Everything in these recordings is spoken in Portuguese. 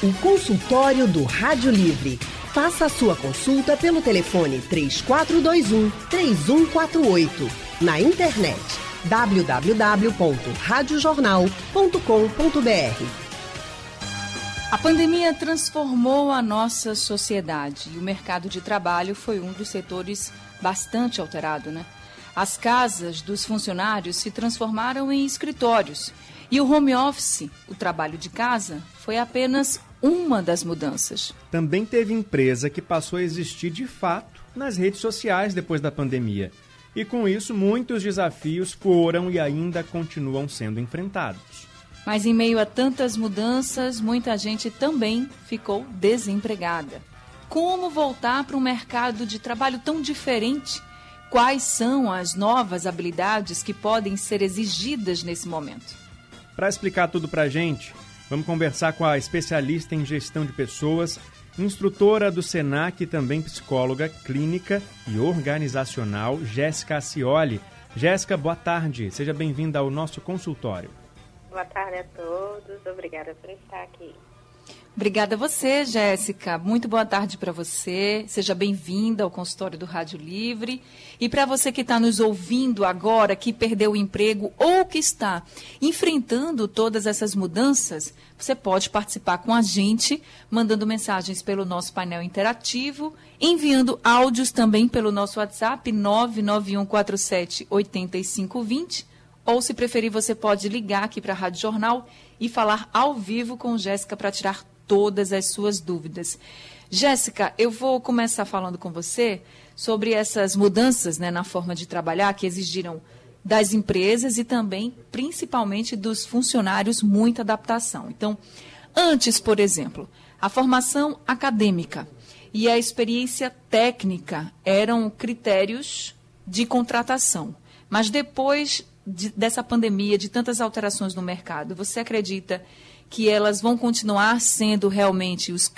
O consultório do Rádio Livre. Faça a sua consulta pelo telefone 3421 3148. Na internet www.radiojornal.com.br. A pandemia transformou a nossa sociedade e o mercado de trabalho foi um dos setores bastante alterado, né? As casas dos funcionários se transformaram em escritórios e o home office, o trabalho de casa, foi apenas uma das mudanças. Também teve empresa que passou a existir de fato nas redes sociais depois da pandemia. E com isso, muitos desafios foram e ainda continuam sendo enfrentados. Mas em meio a tantas mudanças, muita gente também ficou desempregada. Como voltar para um mercado de trabalho tão diferente? Quais são as novas habilidades que podem ser exigidas nesse momento? Para explicar tudo para a gente, vamos conversar com a especialista em gestão de pessoas, instrutora do SENAC e também psicóloga clínica e organizacional, Jéssica Acioli. Jéssica, boa tarde. Seja bem-vinda ao nosso consultório. Boa tarde a todos. Obrigada por estar aqui. Obrigada a você, Jéssica. Muito boa tarde para você. Seja bem-vinda ao consultório do Rádio Livre. E para você que está nos ouvindo agora, que perdeu o emprego ou que está enfrentando todas essas mudanças, você pode participar com a gente, mandando mensagens pelo nosso painel interativo, enviando áudios também pelo nosso WhatsApp 99147 8520. Ou, se preferir, você pode ligar aqui para a Rádio Jornal e falar ao vivo com Jéssica para tirar todas as suas dúvidas. Jéssica, eu vou começar falando com você sobre essas mudanças né, na forma de trabalhar que exigiram das empresas e também, principalmente, dos funcionários muita adaptação. Então, antes, por exemplo, a formação acadêmica e a experiência técnica eram critérios de contratação. Mas depois de, dessa pandemia, de tantas alterações no mercado, você acredita que elas vão continuar sendo realmente os,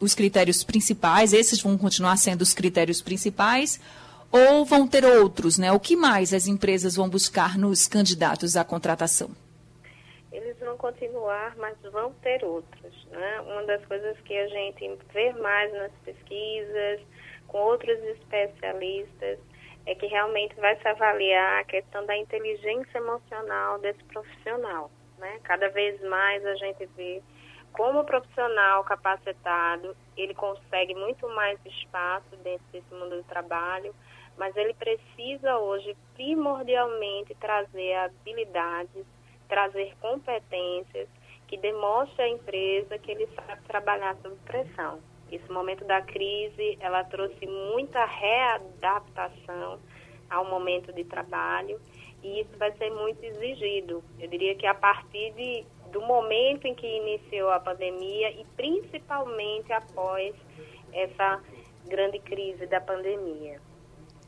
os critérios principais, esses vão continuar sendo os critérios principais, ou vão ter outros, né? O que mais as empresas vão buscar nos candidatos à contratação? Eles vão continuar, mas vão ter outros, né? Uma das coisas que a gente vê mais nas pesquisas, com outros especialistas, é que realmente vai se avaliar a questão da inteligência emocional desse profissional. Né? Cada vez mais a gente vê como o profissional capacitado, ele consegue muito mais espaço dentro desse mundo do trabalho, mas ele precisa hoje primordialmente trazer habilidades, trazer competências que demonstrem à empresa que ele sabe trabalhar sob pressão. Esse momento da crise, ela trouxe muita readaptação ao momento de trabalho e isso vai ser muito exigido. Eu diria que a partir de, do momento em que iniciou a pandemia e principalmente após essa grande crise da pandemia.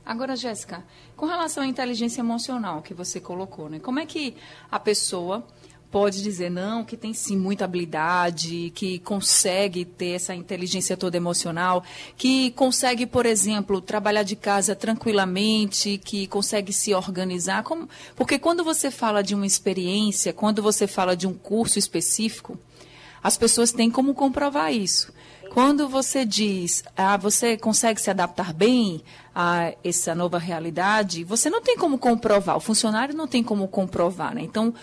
Agora, Jéssica, com relação à inteligência emocional que você colocou, né? Como é que a pessoa pode dizer não, que tem sim muita habilidade, que consegue ter essa inteligência toda emocional, que consegue, por exemplo, trabalhar de casa tranquilamente, que consegue se organizar. Como... Porque quando você fala de uma experiência, quando você fala de um curso específico, as pessoas têm como comprovar isso. Quando você diz, ah, você consegue se adaptar bem a essa nova realidade, você não tem como comprovar, o funcionário não tem como comprovar, né? Então,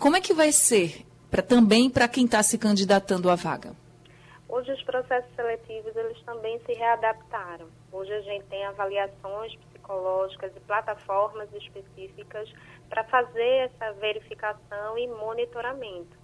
como é que vai ser pra, também para quem está se candidatando à vaga? Hoje os processos seletivos eles também se readaptaram. Hoje a gente tem avaliações psicológicas e plataformas específicas para fazer essa verificação e monitoramento.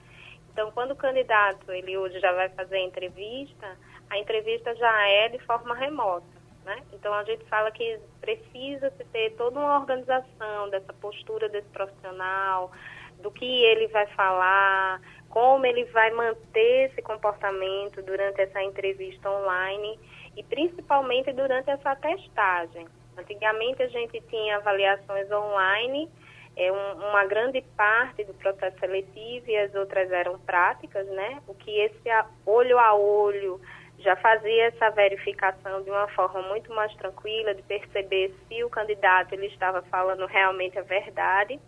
Então, quando o candidato ele hoje já vai fazer a entrevista, a entrevista já é de forma remota. Né? Então, a gente fala que precisa se ter toda uma organização dessa postura desse profissional, do que ele vai falar, como ele vai manter esse comportamento durante essa entrevista online e principalmente durante essa testagem. Antigamente a gente tinha avaliações online, é um, uma grande parte do processo seletivo e as outras eram práticas, né? O que esse olho a olho já fazia essa verificação de uma forma muito mais tranquila, de perceber se o candidato ele estava falando realmente a verdade.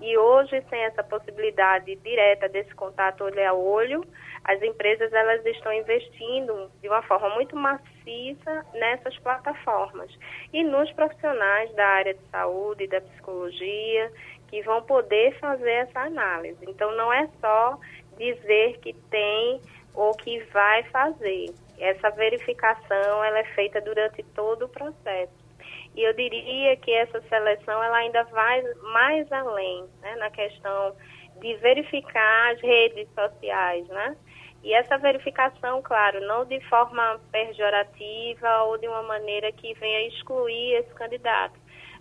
E hoje, sem essa possibilidade direta desse contato olho a olho, as empresas elas estão investindo de uma forma muito maciça nessas plataformas e nos profissionais da área de saúde e da psicologia que vão poder fazer essa análise. Então não é só dizer que tem ou que vai fazer. Essa verificação ela é feita durante todo o processo. E eu diria que essa seleção ela ainda vai mais além, né, na questão de verificar as redes sociais, né? E essa verificação, claro, não de forma pejorativa ou de uma maneira que venha excluir esse candidato,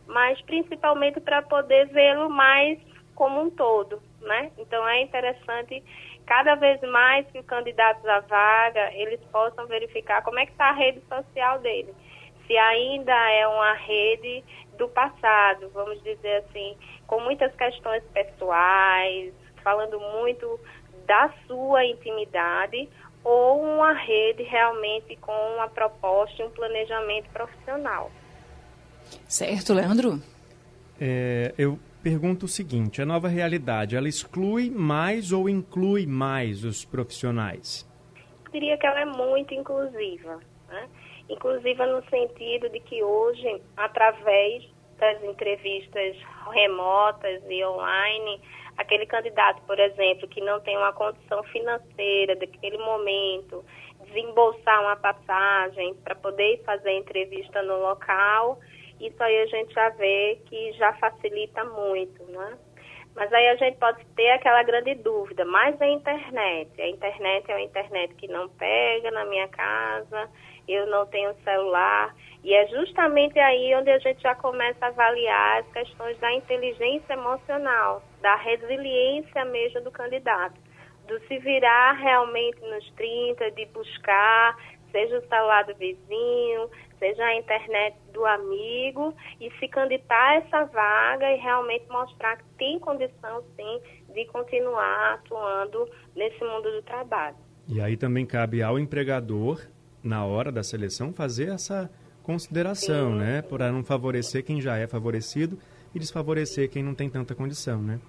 mas principalmente para poder vê-lo mais como um todo, né? Então é interessante cada vez mais que os candidatos à vaga eles possam verificar como é que está a rede social dele, se ainda é uma rede do passado, vamos dizer assim, com muitas questões pessoais, falando muito da sua intimidade ou uma rede realmente com uma proposta e um planejamento profissional. Certo, Leandro? É, eu pergunto o seguinte: a nova realidade, ela exclui mais ou inclui mais os profissionais? Eu diria que ela é muito inclusiva. Né? Inclusiva no sentido de que hoje, através das entrevistas remotas e online, aquele candidato, por exemplo, que não tem uma condição financeira daquele momento, desembolsar uma passagem para poder fazer a entrevista no local, isso aí a gente já vê que já facilita muito, né? Mas aí a gente pode ter aquela grande dúvida, mas a internet, a internet é uma internet que não pega na minha casa, eu não tenho celular, e é justamente aí onde a gente já começa a avaliar as questões da inteligência emocional, da resiliência mesmo do candidato, do se virar realmente nos 30, de buscar, seja o celular do vizinho, seja a internet do amigo, e se candidatar a essa vaga e realmente mostrar que tem condição, sim, de continuar atuando nesse mundo do trabalho. E aí também cabe ao empregador, na hora da seleção, fazer essa consideração, sim. né? Para não favorecer quem já é favorecido e desfavorecer quem não tem tanta condição, né?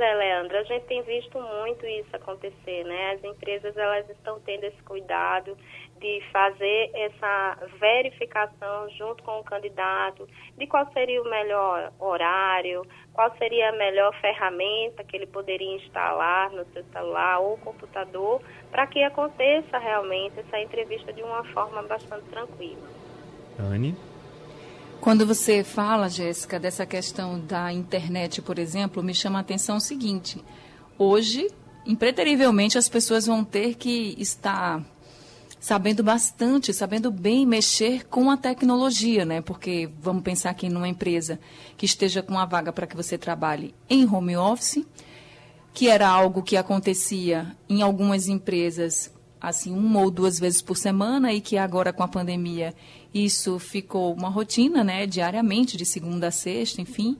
É, Leandro, a gente tem visto muito isso acontecer, né? As empresas elas estão tendo esse cuidado de fazer essa verificação junto com o candidato de qual seria o melhor horário, qual seria a melhor ferramenta que ele poderia instalar no seu celular ou computador para que aconteça realmente essa entrevista de uma forma bastante tranquila. Anne? Quando você fala, Jéssica, dessa questão da internet, por exemplo, me chama a atenção o seguinte: hoje, impreterivelmente, as pessoas vão ter que estar sabendo bastante, sabendo bem mexer com a tecnologia, né? Porque vamos pensar aqui numa empresa que esteja com uma vaga para que você trabalhe em home office, que era algo que acontecia em algumas empresas assim uma ou duas vezes por semana e que agora com a pandemia isso ficou uma rotina, né, diariamente, de segunda a sexta, enfim.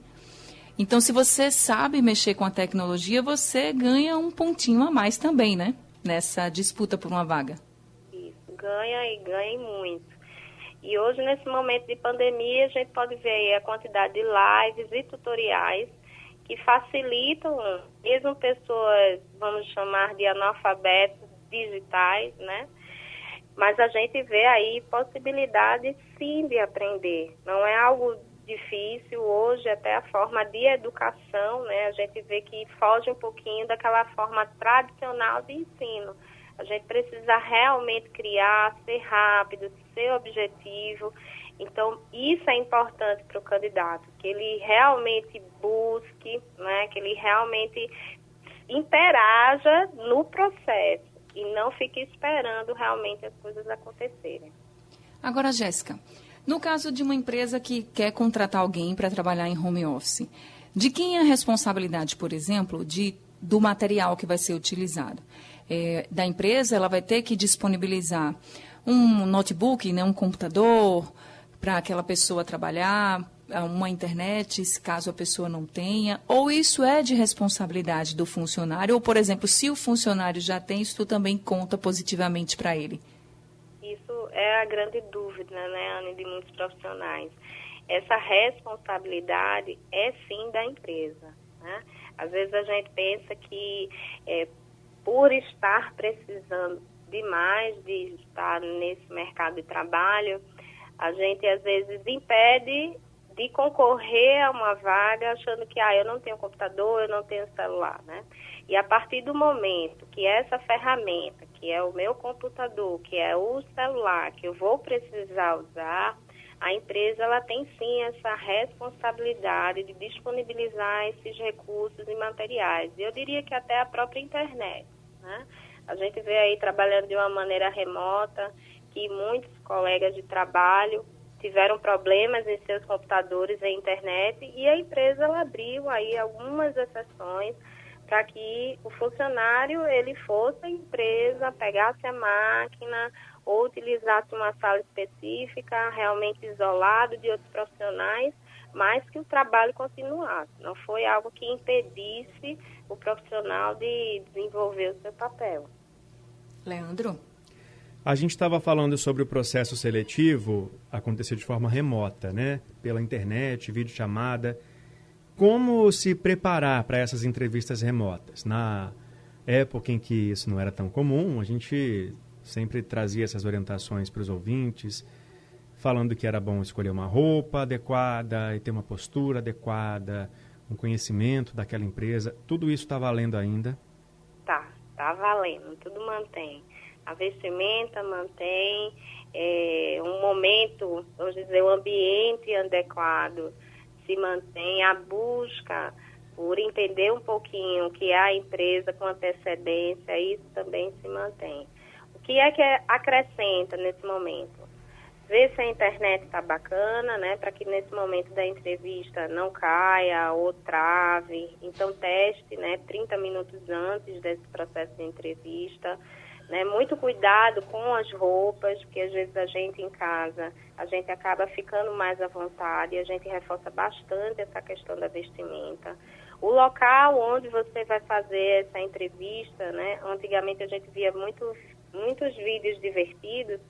Então, se você sabe mexer com a tecnologia, você ganha um pontinho a mais também, né, nessa disputa por uma vaga. Isso, ganha e ganha muito. E hoje, nesse momento de pandemia, a gente pode ver a quantidade de lives e tutoriais que facilitam, mesmo pessoas, vamos chamar de analfabetos digitais, né? Mas a gente vê aí possibilidade sim de aprender. Não é algo difícil hoje, até a forma de educação, né? A gente vê que foge um pouquinho daquela forma tradicional de ensino. A gente precisa realmente criar, ser rápido, ser objetivo. Então, isso é importante para o candidato, que ele realmente busque, né, que ele realmente interaja no processo e não fique esperando realmente as coisas acontecerem. Agora, Jéssica, no caso de uma empresa que quer contratar alguém para trabalhar em home office, de quem é a responsabilidade, por exemplo, de, do material que vai ser utilizado? É, da empresa, ela vai ter que disponibilizar um notebook, né, um computador para aquela pessoa trabalhar, uma internet, caso a pessoa não tenha, ou isso é de responsabilidade do funcionário, ou, por exemplo, se o funcionário já tem, isso também conta positivamente para ele? Isso é a grande dúvida, né, Anne, de muitos profissionais. Essa responsabilidade é sim da empresa. Né? Às vezes a gente pensa que é, por estar precisando demais de estar nesse mercado de trabalho, a gente às vezes impede de concorrer a uma vaga achando que ah, eu não tenho computador, eu não tenho celular, né? E a partir do momento que essa ferramenta, que é o meu computador, que é o celular, que eu vou precisar usar, a empresa ela tem sim essa responsabilidade de disponibilizar esses recursos e materiais. Eu diria que até a própria internet. Né? A gente vê aí trabalhando de uma maneira remota que muitos colegas de trabalho tiveram problemas em seus computadores e internet e a empresa abriu aí algumas exceções para que o funcionário ele fosse à empresa, pegasse a máquina ou utilizasse uma sala específica, realmente isolado de outros profissionais, mas que o trabalho continuasse. Não foi algo que impedisse o profissional de desenvolver o seu papel. Leandro? A gente estava falando sobre o processo seletivo acontecer de forma remota, né? Pela internet, videochamada. Como se preparar para essas entrevistas remotas? Na época em que isso não era tão comum, a gente sempre trazia essas orientações para os ouvintes, falando que era bom escolher uma roupa adequada e ter uma postura adequada, um conhecimento daquela empresa. Tudo isso está valendo ainda? Tá, tá valendo, tudo mantém. A vestimenta mantém, é, um momento, vamos dizer, o um ambiente adequado se mantém, a busca por entender um pouquinho o que é a empresa com antecedência, isso também se mantém que é que acrescenta nesse momento? Ver se a internet está bacana, né? Para que nesse momento da entrevista não caia ou trave. Então teste, né? 30 minutos antes desse processo de entrevista. Né? Muito cuidado com as roupas, porque às vezes a gente em casa, a gente acaba ficando mais à vontade, a gente reforça bastante essa questão da vestimenta. O local onde você vai fazer essa entrevista, né? Antigamente a gente via muito muitos vídeos divertidos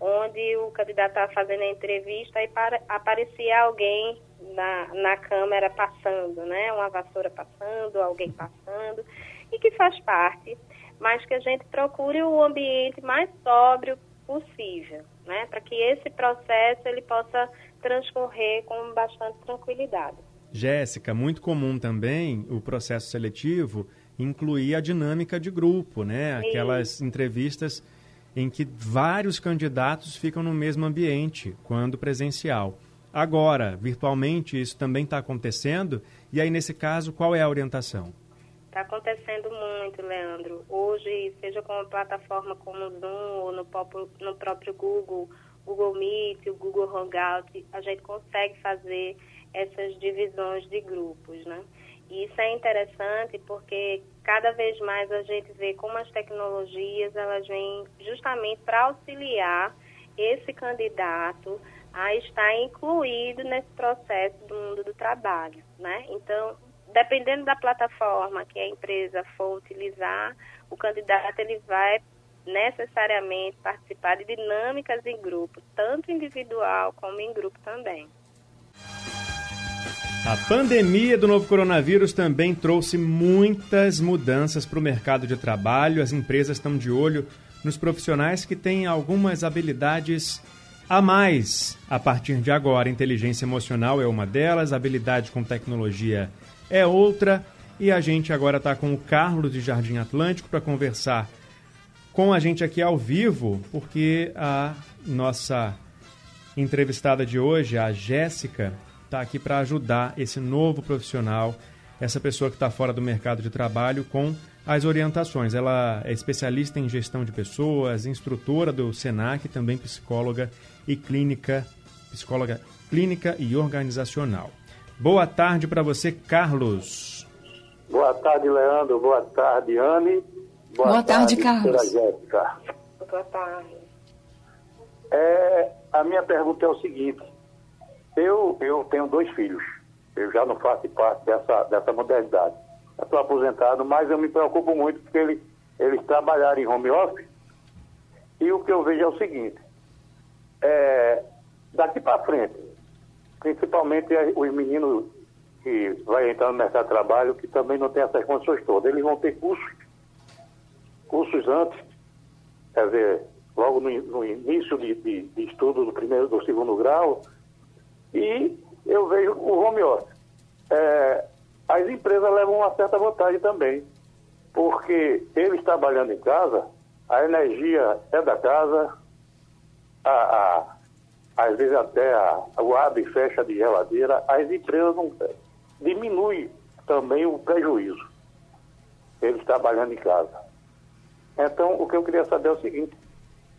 onde o candidato estava fazendo a entrevista e para, aparecia alguém na, na câmera passando, né? Uma vassoura passando, alguém passando, e que faz parte, mas que a gente procure o ambiente mais sóbrio possível, né? Para que esse processo ele possa transcorrer com bastante tranquilidade. Jéssica, muito comum também o processo seletivo incluir a dinâmica de grupo, né? Aquelas entrevistas em que vários candidatos ficam no mesmo ambiente, quando presencial. Agora, virtualmente, isso também está acontecendo. E aí, nesse caso, qual é a orientação? Está acontecendo muito, Leandro. Hoje, seja com uma plataforma como o Zoom ou no próprio, no próprio Google, Google Meet, o Google Hangout, a gente consegue fazer essas divisões de grupos, né? E isso é interessante porque cada vez mais a gente vê como as tecnologias elas vêm justamente para auxiliar esse candidato a estar incluído nesse processo do mundo do trabalho, né? Então, dependendo da plataforma que a empresa for utilizar, o candidato ele vai necessariamente participar de dinâmicas em grupo, tanto individual como em grupo também. A pandemia do novo coronavírus também trouxe muitas mudanças para o mercado de trabalho. As empresas estão de olho nos profissionais que têm algumas habilidades a mais a partir de agora. Inteligência emocional é uma delas, habilidade com tecnologia é outra. E a gente agora está com o Carlos de Jardim Atlântico para conversar com a gente aqui ao vivo, porque a nossa entrevistada de hoje, a Jéssica, está aqui para ajudar esse novo profissional, essa pessoa que está fora do mercado de trabalho, com as orientações. Ela é especialista em gestão de pessoas, instrutora do SENAC, também psicóloga e clínica, psicóloga clínica e organizacional. Boa tarde para você, Carlos. Boa tarde, Leandro. Boa tarde, Anne. Boa, Boa tarde, tarde, Carlos. Jéssica. Boa tarde. É, a minha pergunta é o seguinte: eu, eu tenho dois filhos. Eu já não faço parte dessa, dessa modalidade. Estou aposentado, mas eu me preocupo muito porque eles, eles trabalharam em home office. E o que eu vejo é o seguinte: é, daqui para frente, principalmente os meninos que vai entrar no mercado de trabalho que também não tem essas condições todas. Eles vão ter cursos, cursos antes, quer dizer, logo no, no início de, de, de, estudo do primeiro, do segundo grau, e eu vejo o home office. É, as empresas levam uma certa vantagem também, porque eles trabalhando em casa, a energia é da casa, a, a, às vezes até a, o abre e fecha de geladeira, as empresas não diminui também o prejuízo, eles trabalhando em casa. Então, o que eu queria saber é o seguinte,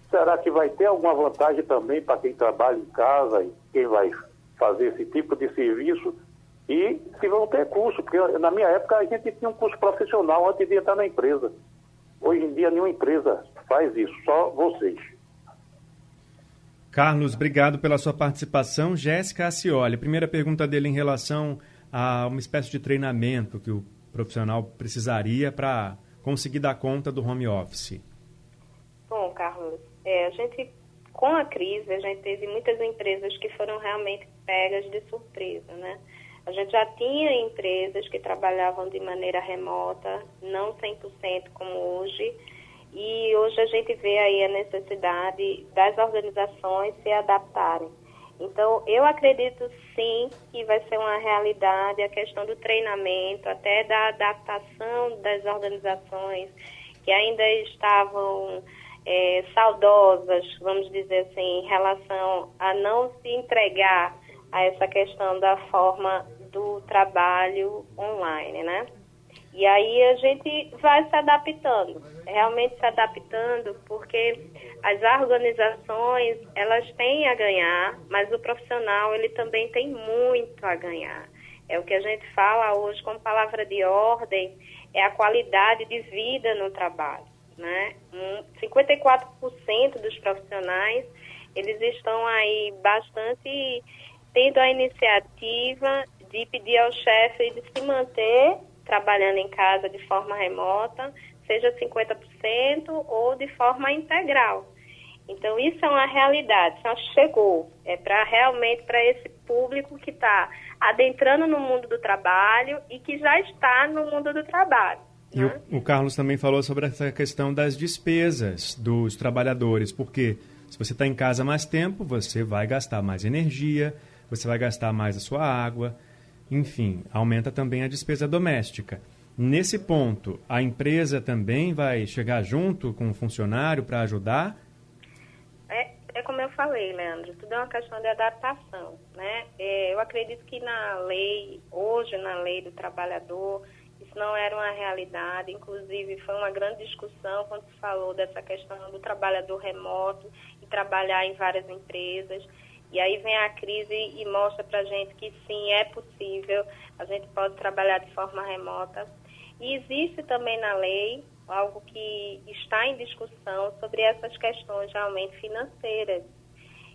será que vai ter alguma vantagem também para quem trabalha em casa e quem vai fazer esse tipo de serviço e se vão ter curso, porque na minha época a gente tinha um curso profissional antes de entrar na empresa. Hoje em dia nenhuma empresa faz isso, só vocês. Carlos, obrigado pela sua participação. Jéssica Acioli, primeira pergunta dele em relação a uma espécie de treinamento que o profissional precisaria para conseguir dar conta do home office. Bom, Carlos, é, a gente, com a crise, a gente teve muitas empresas que foram realmente pegas de surpresa, né? A gente já tinha empresas que trabalhavam de maneira remota, não 100% como hoje, e hoje a gente vê aí a necessidade das organizações se adaptarem. Então, eu acredito sim que vai ser uma realidade a questão do treinamento, até da adaptação das organizações que ainda estavam é, saudosas, vamos dizer assim, em relação a não se entregar a essa questão da forma do trabalho online, né? E aí a gente vai se adaptando, realmente se adaptando, porque as organizações, elas têm a ganhar, mas o profissional, ele também tem muito a ganhar. É o que a gente fala hoje como palavra de ordem, é a qualidade de vida no trabalho, né? 54% dos profissionais, eles estão aí bastante tendo a iniciativa de pedir ao chefe de se manter trabalhando em casa de forma remota, seja 50% ou de forma integral. Então, isso é uma realidade, já chegou. É para realmente para esse público que está adentrando no mundo do trabalho e que já está no mundo do trabalho. E né? o, o, Carlos também falou sobre essa questão das despesas dos trabalhadores, porque se você está em casa mais tempo, você vai gastar mais energia, você vai gastar mais a sua água, enfim, aumenta também a despesa doméstica. Nesse ponto, a empresa também vai chegar junto com o funcionário para ajudar? É, é como eu falei, Leandro, tudo é uma questão de adaptação. Né? É, eu acredito que na lei, hoje na lei do trabalhador, isso não era uma realidade. Inclusive, foi uma grande discussão quando se falou dessa questão do trabalhador remoto e trabalhar em várias empresas. E aí vem a crise e mostra para a gente que sim, é possível, a gente pode trabalhar de forma remota. E existe também na lei algo que está em discussão sobre essas questões realmente financeiras.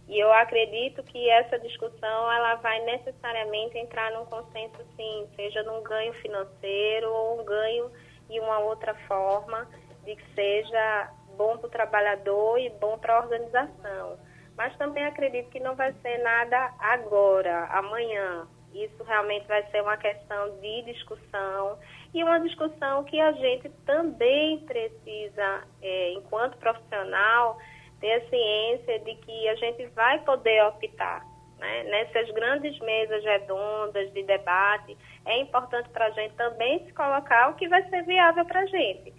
E eu acredito que essa discussão ela vai necessariamente entrar num consenso sim, seja num ganho financeiro ou um ganho de uma outra forma de que seja bom para o trabalhador e bom para a organização mas também acredito que não vai ser nada agora, amanhã. Isso realmente vai ser uma questão de discussão e uma discussão que a gente também precisa, é, enquanto profissional, ter a ciência de que a gente vai poder optar. Né? Nessas grandes mesas redondas de debate, é importante para a gente também se colocar o que vai ser viável para a gente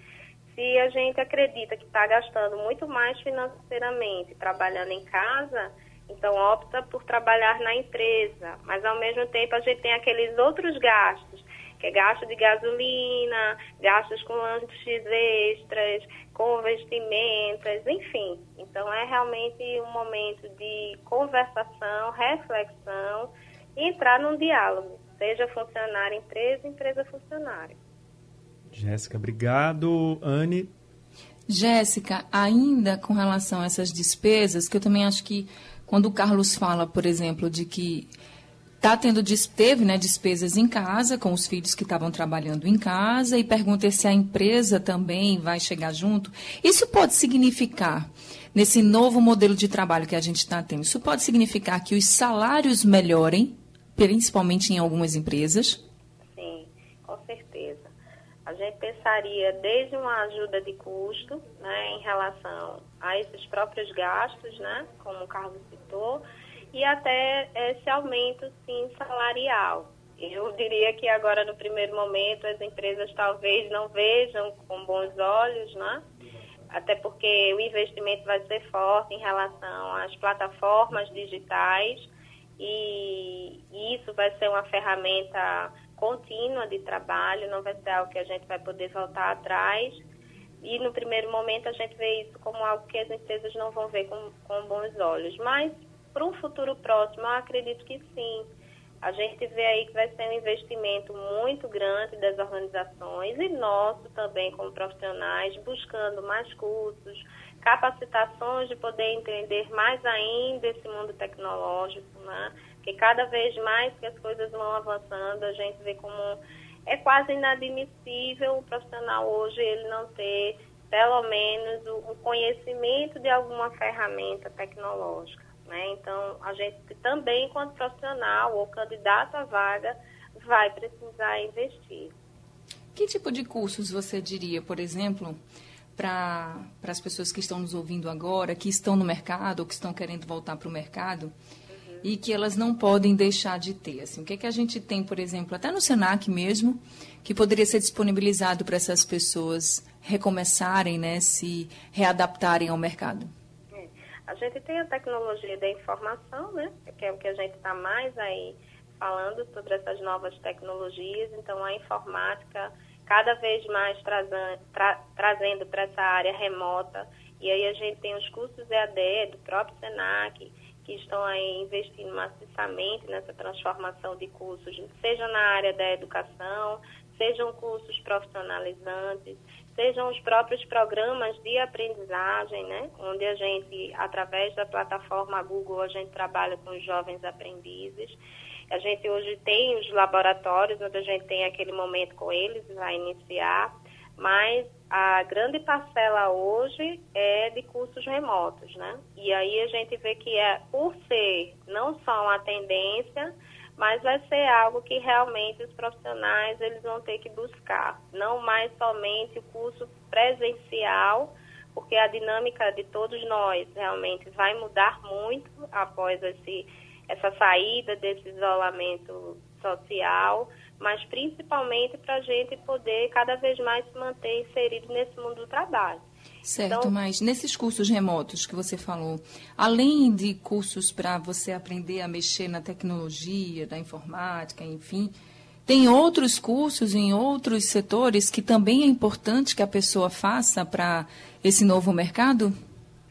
se a gente acredita que está gastando muito mais financeiramente trabalhando em casa, então opta por trabalhar na empresa. Mas ao mesmo tempo a gente tem aqueles outros gastos, que é gasto de gasolina, gastos com lanches extras, com vestimentas, enfim. Então é realmente um momento de conversação, reflexão e entrar num diálogo, seja funcionário empresa, empresa funcionário. Jéssica, obrigado. Anne? Jéssica, ainda com relação a essas despesas, que eu também acho que quando o Carlos fala, por exemplo, de que tá tendo teve né, despesas em casa com os filhos que estavam trabalhando em casa e pergunta se a empresa também vai chegar junto. Isso pode significar nesse novo modelo de trabalho que a gente está tendo. Isso pode significar que os salários melhorem, principalmente em algumas empresas com certeza. A gente pensaria desde uma ajuda de custo, né, em relação a esses próprios gastos, né, como o Carlos citou, e até esse aumento, sim, salarial. Eu diria que agora, no primeiro momento, as empresas talvez não vejam com bons olhos, né? até porque o investimento vai ser forte em relação às plataformas digitais e, isso vai ser uma ferramenta contínua de trabalho, não vai ser algo que a gente vai poder voltar atrás. E no primeiro momento a gente vê isso como algo que as empresas não vão ver com, com bons olhos. Mas para um futuro próximo, eu acredito que sim. A gente vê aí que vai ser um investimento muito grande das organizações e nosso também como profissionais, buscando mais cursos, capacitações de poder entender mais ainda esse mundo tecnológico, né? Que cada vez mais que as coisas vão avançando, a gente vê como é quase inadmissível o profissional hoje ele não ter pelo menos o conhecimento de alguma ferramenta tecnológica. Né? Então, a gente também, enquanto profissional ou candidato à vaga, vai precisar investir. Que tipo de cursos você diria, por exemplo, para as pessoas que estão nos ouvindo agora, que estão no mercado ou que estão querendo voltar para o mercado. E que elas não podem deixar de ter? Assim, o que, é que a gente tem, por exemplo, até no SENAC mesmo, que poderia ser disponibilizado para essas pessoas recomeçarem, né, se readaptarem ao mercado? A gente tem a tecnologia da informação, né? Que é o que a gente está mais aí falando sobre essas novas tecnologias. Então, a informática cada vez mais trazendo, tra, trazendo para essa área remota. E aí a gente tem os cursos EAD do próprio SENAC, que estão aí investindo maciçamente nessa transformação de cursos, seja na área da educação, sejam cursos profissionalizantes, sejam os próprios programas de aprendizagem, né? onde a gente, através da plataforma Google, a gente trabalha com os jovens aprendizes. A gente hoje tem os laboratórios, onde a gente tem aquele momento com eles, vai iniciar, mas a grande parcela hoje de cursos remotos, né? E aí a gente vê que é, por ser não só uma tendência, mas vai ser algo que realmente os profissionais eles vão ter que buscar, não mais somente o curso presencial, porque a dinâmica de todos nós realmente vai mudar muito após esse, essa saída desse isolamento social, mas principalmente para a gente poder cada vez mais se manter inserido nesse mundo do trabalho. Certo, então, mas nesses cursos remotos que você falou, além de cursos para você aprender a mexer na tecnologia, da informática, enfim, tem outros cursos em outros setores que também é importante que a pessoa faça para esse novo mercado?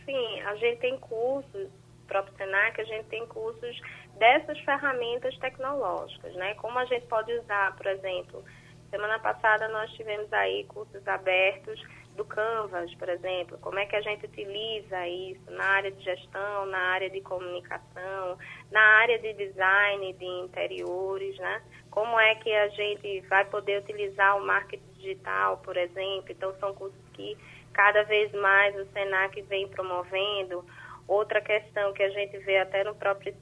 Sim, a gente tem cursos, próprio Senac, a gente tem cursos dessas ferramentas tecnológicas, né? Como a gente pode usar, por exemplo, semana passada nós tivemos aí cursos abertos do Canvas, por exemplo, como é que a gente utiliza isso na área de gestão, na área de comunicação, na área de design de interiores, né? Como é que a gente vai poder utilizar o marketing digital, por exemplo? Então, são cursos que cada vez mais o SENAC vem promovendo. Outra questão que a gente vê até no próprio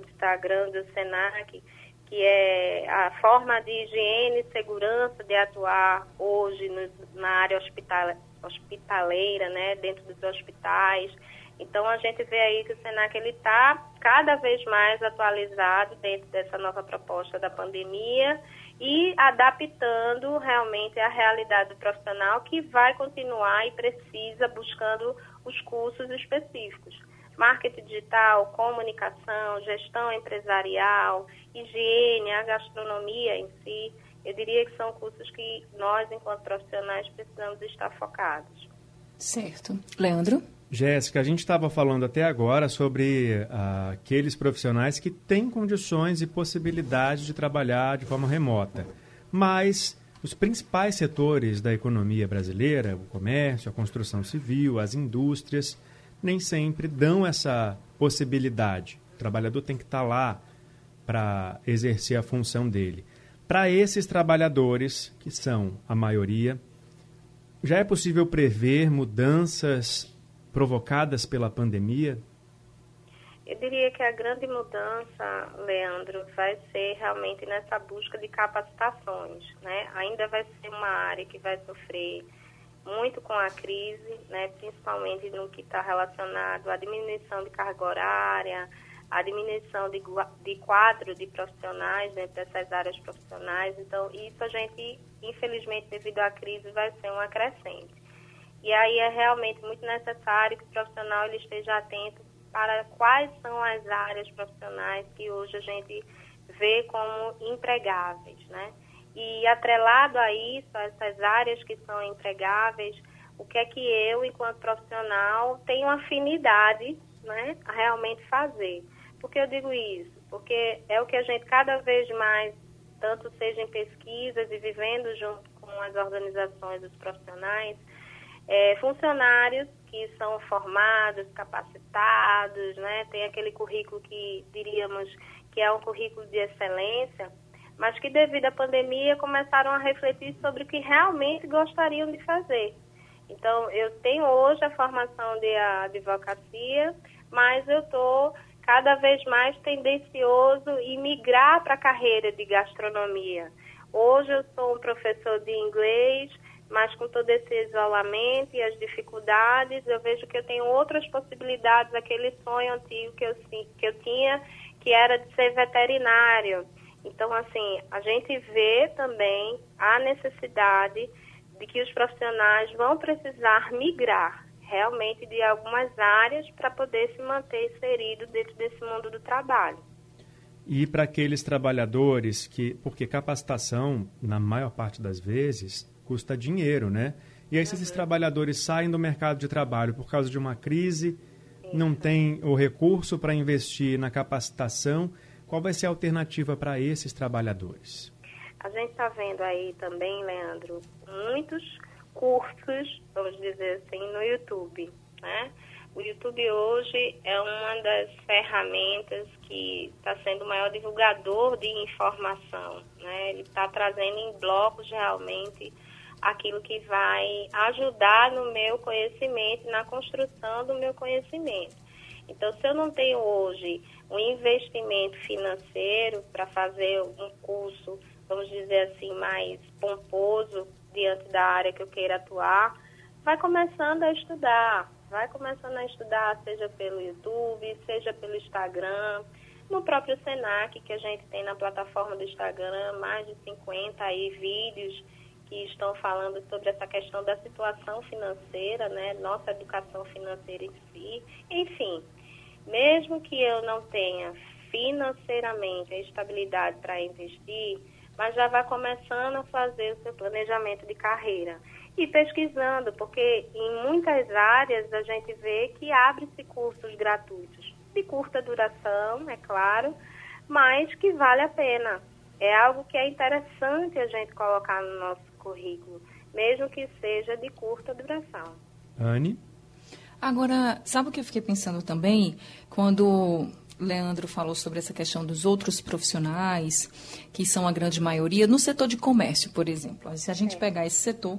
Instagram do SENAC, que é a forma de higiene e segurança de atuar hoje no, na área hospitaleira, né, dentro dos hospitais. Então a gente vê aí que o Senac ele está cada vez mais atualizado dentro dessa nova proposta da pandemia e adaptando realmente a realidade do profissional que vai continuar e precisa buscando os cursos específicos marketing digital, comunicação, gestão empresarial, higiene, a gastronomia em si. Eu diria que são cursos que nós, enquanto profissionais, precisamos estar focados. Certo. Leandro? Jéssica, a gente estava falando até agora sobre ah, aqueles profissionais que têm condições e possibilidade de trabalhar de forma remota, mas os principais setores da economia brasileira, o comércio, a construção civil, as indústrias, nem sempre dão essa possibilidade. O trabalhador tem que estar tá lá para exercer a função dele. Para esses trabalhadores, que são a maioria, já é possível prever mudanças provocadas pela pandemia? Eu diria que a grande mudança, Leandro, vai ser realmente nessa busca de capacitações. Né? Ainda vai ser uma área que vai sofrer muito com a crise, né? principalmente no que está relacionado à diminuição de carga horária, à diminuição de, de quadro de profissionais dentro dessas áreas profissionais. Então, isso a gente, infelizmente, devido à crise, vai ser uma crescente. E aí é realmente muito necessário que o profissional ele esteja atento para quais são as áreas profissionais que hoje a gente vê como empregáveis, né? E atrelado a isso, a essas áreas que são empregáveis, o que é que eu, enquanto profissional, tenho afinidade, né, a realmente fazer? Por que eu digo isso? Porque é o que a gente cada vez mais, tanto seja em pesquisas e vivendo junto com as organizações dos profissionais, é, funcionários que são formados, capacitados, né? Tem aquele currículo que diríamos que é um currículo de excelência, mas que devido à pandemia começaram a refletir sobre o que realmente gostariam de fazer. Então, eu tenho hoje a formação de advocacia, mas eu estou cada vez mais tendencioso em migrar para a carreira de gastronomia. Hoje eu sou um professor de inglês, mas com todo esse isolamento e as dificuldades, eu vejo que eu tenho outras possibilidades, aquele sonho antigo que eu, que eu tinha, que era de ser veterinário. Então, assim, a gente vê também a necessidade de que os profissionais vão precisar migrar realmente de algumas áreas para poder se manter inserido dentro desse mundo do trabalho. E para aqueles trabalhadores que, porque capacitação, na maior parte das vezes, custa dinheiro, né? E aí, se esses uhum. trabalhadores saem do mercado de trabalho por causa de uma crise, Sim. não tem o recurso para investir na capacitação, qual vai ser a alternativa para esses trabalhadores? A gente está vendo aí também, Leandro, muitos cursos, vamos dizer assim, no YouTube, né? O YouTube hoje é uma das ferramentas que está sendo o maior divulgador de informação, né? Ele está trazendo em blocos realmente aquilo que vai ajudar no meu conhecimento, na construção do meu conhecimento. Então, se eu não tenho hoje um investimento financeiro para fazer um curso, vamos dizer assim, mais pomposo diante da área que eu queira atuar, vai começando a estudar, vai começando a estudar, seja pelo YouTube, seja pelo Instagram, no próprio Senac, que a gente tem na plataforma do Instagram, mais de 50 aí vídeos que estão falando sobre essa questão da situação financeira, né, nossa educação financeira em si. Enfim, mesmo que eu não tenha financeiramente a estabilidade para investir, mas já vai começando a fazer o seu planejamento de carreira e pesquisando, porque em muitas áreas a gente vê que abre-se cursos gratuitos de curta duração, é claro, mas que vale a pena. É algo que é interessante a gente colocar no nosso currículo, mesmo que seja de curta duração. Anne? Agora, sabe o que eu fiquei pensando também? Quando Leandro falou sobre essa questão dos outros profissionais, que são a grande maioria, no setor de comércio, por exemplo. Se a gente é. pegar esse setor,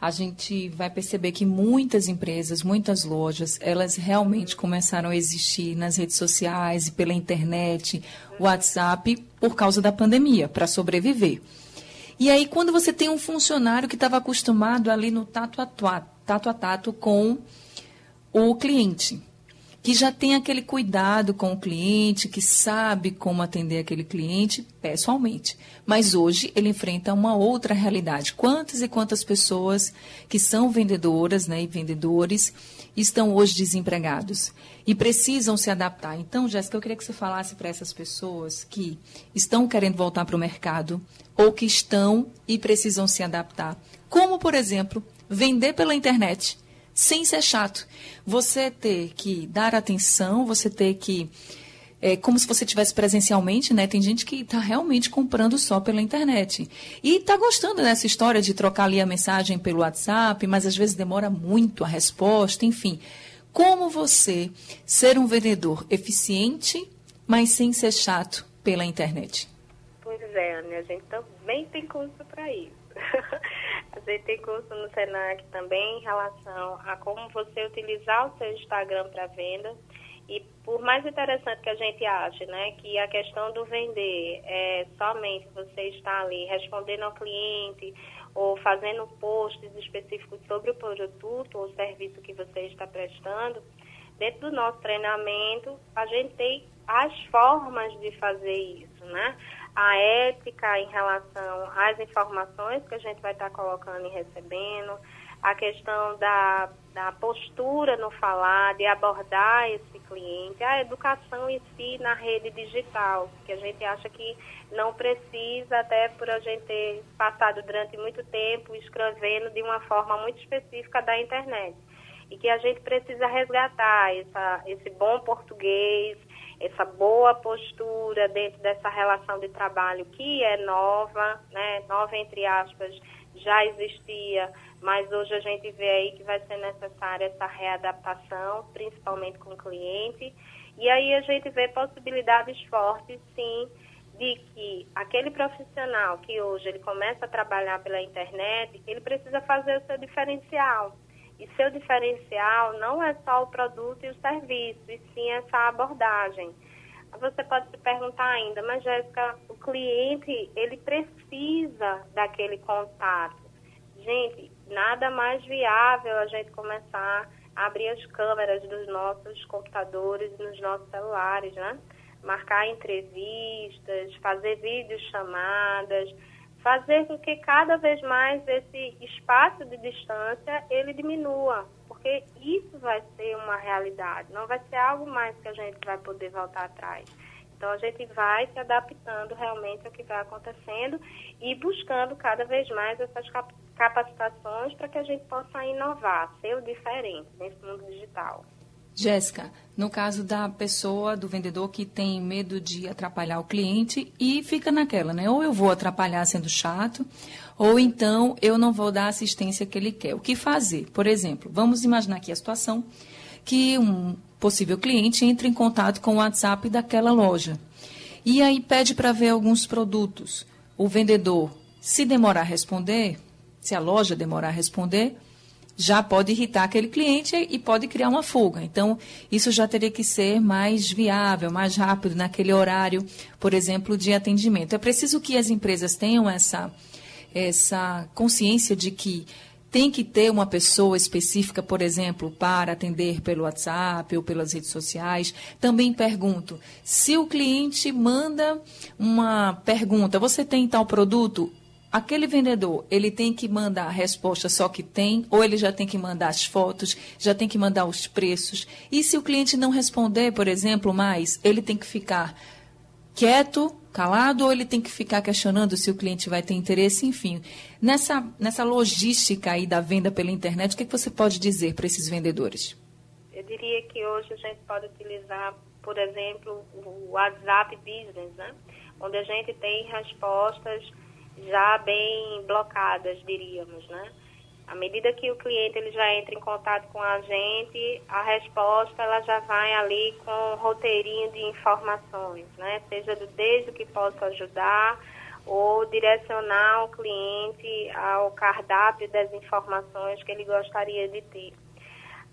a gente vai perceber que muitas empresas, muitas lojas, elas realmente começaram a existir nas redes sociais e pela internet, WhatsApp, por causa da pandemia, para sobreviver. E aí, quando você tem um funcionário que estava acostumado ali no tato a tato, tato a tato com o cliente, que já tem aquele cuidado com o cliente, que sabe como atender aquele cliente pessoalmente. Mas hoje ele enfrenta uma outra realidade. Quantas e quantas pessoas que são vendedoras né, e vendedores estão hoje desempregados e precisam se adaptar. Então, Jéssica, eu queria que você falasse para essas pessoas que estão querendo voltar para o mercado ou que estão e precisam se adaptar. Como, por exemplo, vender pela internet sem ser chato. Você ter que dar atenção, você ter que. É como se você tivesse presencialmente, né? Tem gente que está realmente comprando só pela internet. E está gostando dessa história de trocar ali a mensagem pelo WhatsApp, mas às vezes demora muito a resposta, enfim. Como você ser um vendedor eficiente, mas sem ser chato pela internet? Pois é, Ana, a gente também tem curso para isso. a gente tem curso no Senac também em relação a como você utilizar o seu Instagram para venda. Por mais interessante que a gente ache, né, que a questão do vender é somente você estar ali respondendo ao cliente ou fazendo posts específicos sobre o produto ou serviço que você está prestando, dentro do nosso treinamento, a gente tem as formas de fazer isso, né? A ética em relação às informações que a gente vai estar colocando e recebendo, a questão da, da postura no falar, de abordar esse cliente, a educação em si na rede digital, que a gente acha que não precisa, até por a gente ter passado durante muito tempo escrevendo de uma forma muito específica da internet. E que a gente precisa resgatar essa, esse bom português, essa boa postura dentro dessa relação de trabalho que é nova, né, nova entre aspas, já existia, mas hoje a gente vê aí que vai ser necessária essa readaptação, principalmente com o cliente. E aí a gente vê possibilidades fortes, sim, de que aquele profissional que hoje ele começa a trabalhar pela internet, ele precisa fazer o seu diferencial. E seu diferencial não é só o produto e o serviço, e sim essa abordagem. Você pode se perguntar ainda, mas Jéssica, cliente, ele precisa daquele contato. Gente, nada mais viável a gente começar a abrir as câmeras dos nossos computadores, nos nossos celulares, né? Marcar entrevistas, fazer videochamadas, fazer com que cada vez mais esse espaço de distância ele diminua, porque isso vai ser uma realidade, não vai ser algo mais que a gente vai poder voltar atrás. Então a gente vai se adaptando realmente ao que vai acontecendo e buscando cada vez mais essas capacitações para que a gente possa inovar, ser o diferente nesse mundo digital. Jéssica, no caso da pessoa, do vendedor que tem medo de atrapalhar o cliente e fica naquela, né? Ou eu vou atrapalhar sendo chato, ou então eu não vou dar a assistência que ele quer. O que fazer? Por exemplo, vamos imaginar aqui a situação que um possível cliente entre em contato com o WhatsApp daquela loja e aí pede para ver alguns produtos. O vendedor, se demorar a responder, se a loja demorar a responder, já pode irritar aquele cliente e pode criar uma fuga. Então, isso já teria que ser mais viável, mais rápido naquele horário, por exemplo, de atendimento. É preciso que as empresas tenham essa, essa consciência de que tem que ter uma pessoa específica, por exemplo, para atender pelo WhatsApp ou pelas redes sociais. Também pergunto, se o cliente manda uma pergunta, você tem tal produto? aquele vendedor, ele tem que mandar a resposta só que tem, ou ele já tem que mandar as fotos, já tem que mandar os preços. E se o cliente não responder, por exemplo, mais, ele tem que ficar quieto, calado, ou ele tem que ficar questionando se o cliente vai ter interesse, enfim. Nessa, nessa logística aí da venda pela internet, o que, é que você pode dizer para esses vendedores? Eu diria que hoje a gente pode utilizar, por exemplo, o WhatsApp Business, né? onde a gente tem respostas já bem blocadas, diríamos, né? À medida que o cliente ele já entra em contato com a gente, a resposta ela já vai ali com um roteirinho de informações, né? Seja do desde o que posso ajudar ou direcionar o cliente ao cardápio das informações que ele gostaria de ter.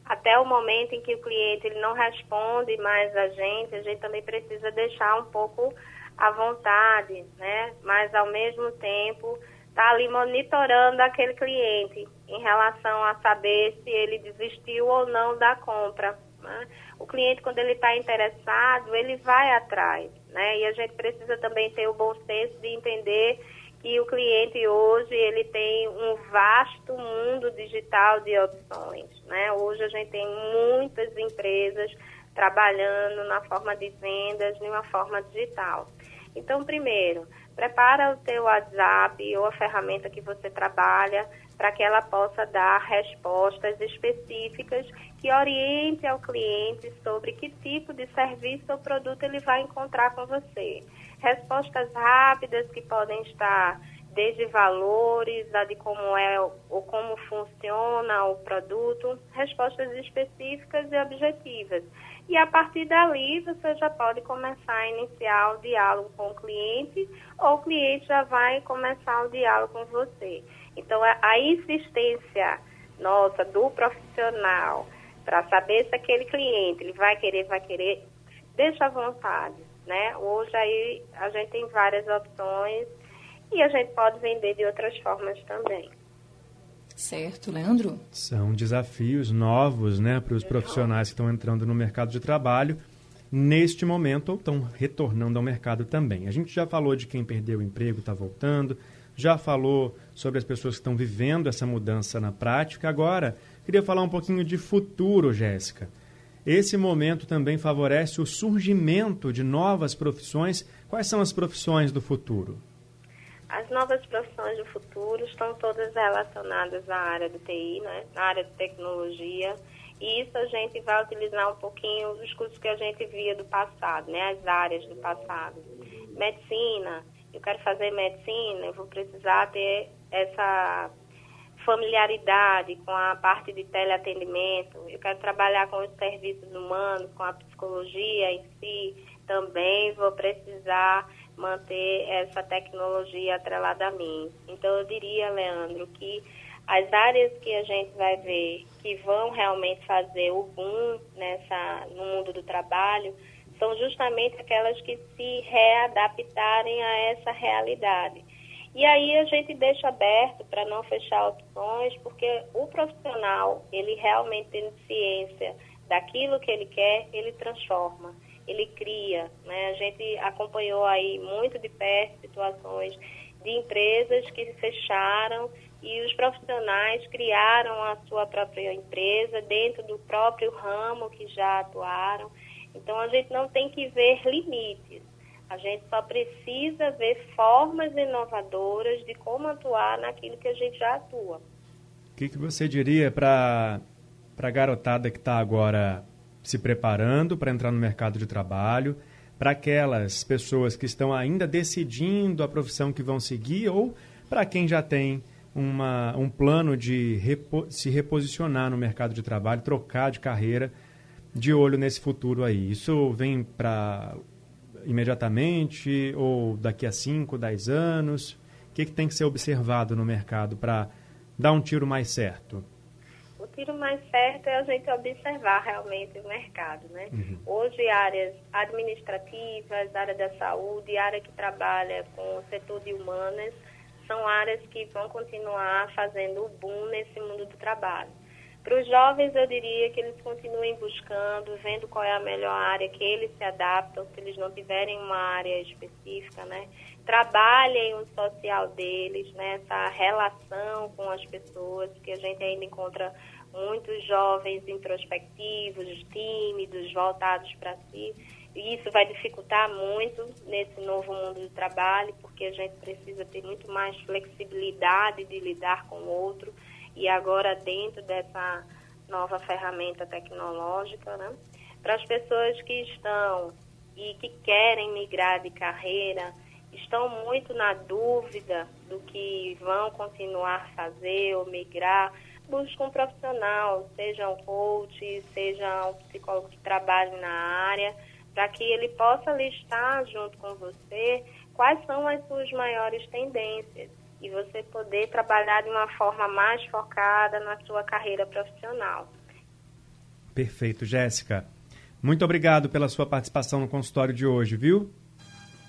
Até o momento em que o cliente ele não responde mais a gente, a gente também precisa deixar um pouco à vontade, né? Mas ao mesmo tempo tá ali monitorando aquele cliente em relação a saber se ele desistiu ou não da compra. Né? O cliente, quando ele está interessado, ele vai atrás, né? E a gente precisa também ter o bom senso de entender que o cliente hoje ele tem um vasto mundo digital de opções, né? Hoje a gente tem muitas empresas trabalhando na forma de vendas de uma forma digital. Então, primeiro, prepara o teu WhatsApp ou a ferramenta que você trabalha para que ela possa dar respostas específicas que oriente ao cliente sobre que tipo de serviço ou produto ele vai encontrar com você. Respostas rápidas que podem estar desde valores, a de como é ou como funciona o produto, respostas específicas e objetivas e a partir dali você já pode começar a iniciar o diálogo com o cliente ou o cliente já vai começar o diálogo com você. Então, a insistência nossa do profissional para saber se aquele cliente ele vai querer, vai querer, deixa à vontade, né? Hoje aí a gente tem várias opções e a gente pode vender de outras formas também. Certo, Leandro? São desafios novos, né, para os profissionais que estão entrando no mercado de trabalho neste momento ou estão retornando ao mercado também. A gente já falou de quem perdeu o emprego, está voltando, já falou sobre as pessoas que estão vivendo essa mudança na prática. Agora, queria falar um pouquinho de futuro, Jéssica. Esse momento também favorece o surgimento de novas profissões. Quais são as profissões do futuro? As novas profissões do futuro estão todas relacionadas à área do TI, né? na área de tecnologia. E isso a gente vai utilizar um pouquinho dos cursos que a gente via do passado, né? as áreas do passado. Medicina, eu quero fazer medicina, eu vou precisar ter essa familiaridade com a parte de teleatendimento, eu quero trabalhar com os serviços humanos, com a psicologia em si, também vou precisar manter essa tecnologia atrelada a mim. Então, eu diria, Leandro, que as áreas que a gente vai ver que vão realmente fazer o boom nessa, no mundo do trabalho são justamente aquelas que se readaptarem a essa realidade. E aí a gente deixa aberto para não fechar opções, porque o profissional, ele realmente tendo ciência daquilo que ele quer, ele transforma, ele cria. Né? A gente acompanhou aí muito de perto situações de empresas que fecharam e os profissionais criaram a sua própria empresa dentro do próprio ramo que já atuaram. Então a gente não tem que ver limites. A gente só precisa ver formas inovadoras de como atuar naquilo que a gente já atua. O que, que você diria para a garotada que está agora se preparando para entrar no mercado de trabalho, para aquelas pessoas que estão ainda decidindo a profissão que vão seguir ou para quem já tem uma, um plano de repo, se reposicionar no mercado de trabalho, trocar de carreira, de olho nesse futuro aí? Isso vem para imediatamente ou daqui a 5, 10 anos? O que, que tem que ser observado no mercado para dar um tiro mais certo? O tiro mais certo é a gente observar realmente o mercado, né? Uhum. Hoje, áreas administrativas, área da saúde, área que trabalha com o setor de humanas, são áreas que vão continuar fazendo o boom nesse mundo do trabalho. Para os jovens, eu diria que eles continuem buscando, vendo qual é a melhor área que eles se adaptam, se eles não tiverem uma área específica, né? Trabalhem o social deles, né? Essa relação com as pessoas, que a gente ainda encontra muitos jovens introspectivos, tímidos, voltados para si. E isso vai dificultar muito nesse novo mundo do trabalho, porque a gente precisa ter muito mais flexibilidade de lidar com o outro e agora dentro dessa nova ferramenta tecnológica, né? Para as pessoas que estão e que querem migrar de carreira, estão muito na dúvida do que vão continuar a fazer ou migrar, busca um profissional, seja um coach, seja um psicólogo que trabalhe na área, para que ele possa listar junto com você quais são as suas maiores tendências e você poder trabalhar de uma forma mais focada na sua carreira profissional. Perfeito, Jéssica. Muito obrigado pela sua participação no consultório de hoje, viu?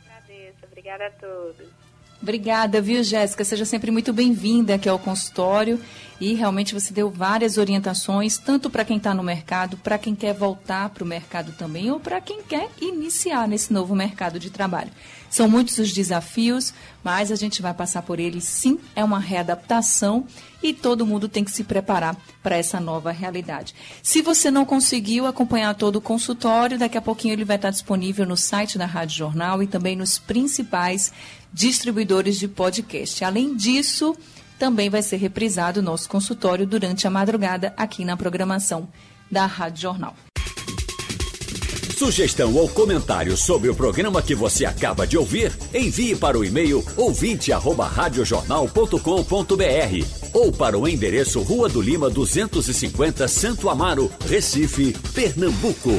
Agradeço. Obrigada a todos. Obrigada, viu, Jéssica? Seja sempre muito bem-vinda aqui ao consultório. E realmente você deu várias orientações, tanto para quem está no mercado, para quem quer voltar para o mercado também, ou para quem quer iniciar nesse novo mercado de trabalho. São muitos os desafios, mas a gente vai passar por eles sim. É uma readaptação e todo mundo tem que se preparar para essa nova realidade. Se você não conseguiu acompanhar todo o consultório, daqui a pouquinho ele vai estar disponível no site da Rádio Jornal e também nos principais distribuidores de podcast. Além disso, também vai ser reprisado o nosso consultório durante a madrugada aqui na programação da Rádio Jornal. Sugestão ou comentário sobre o programa que você acaba de ouvir, envie para o e-mail ouvinte@radiojornal.com.br ou para o endereço Rua do Lima 250, Santo Amaro, Recife, Pernambuco.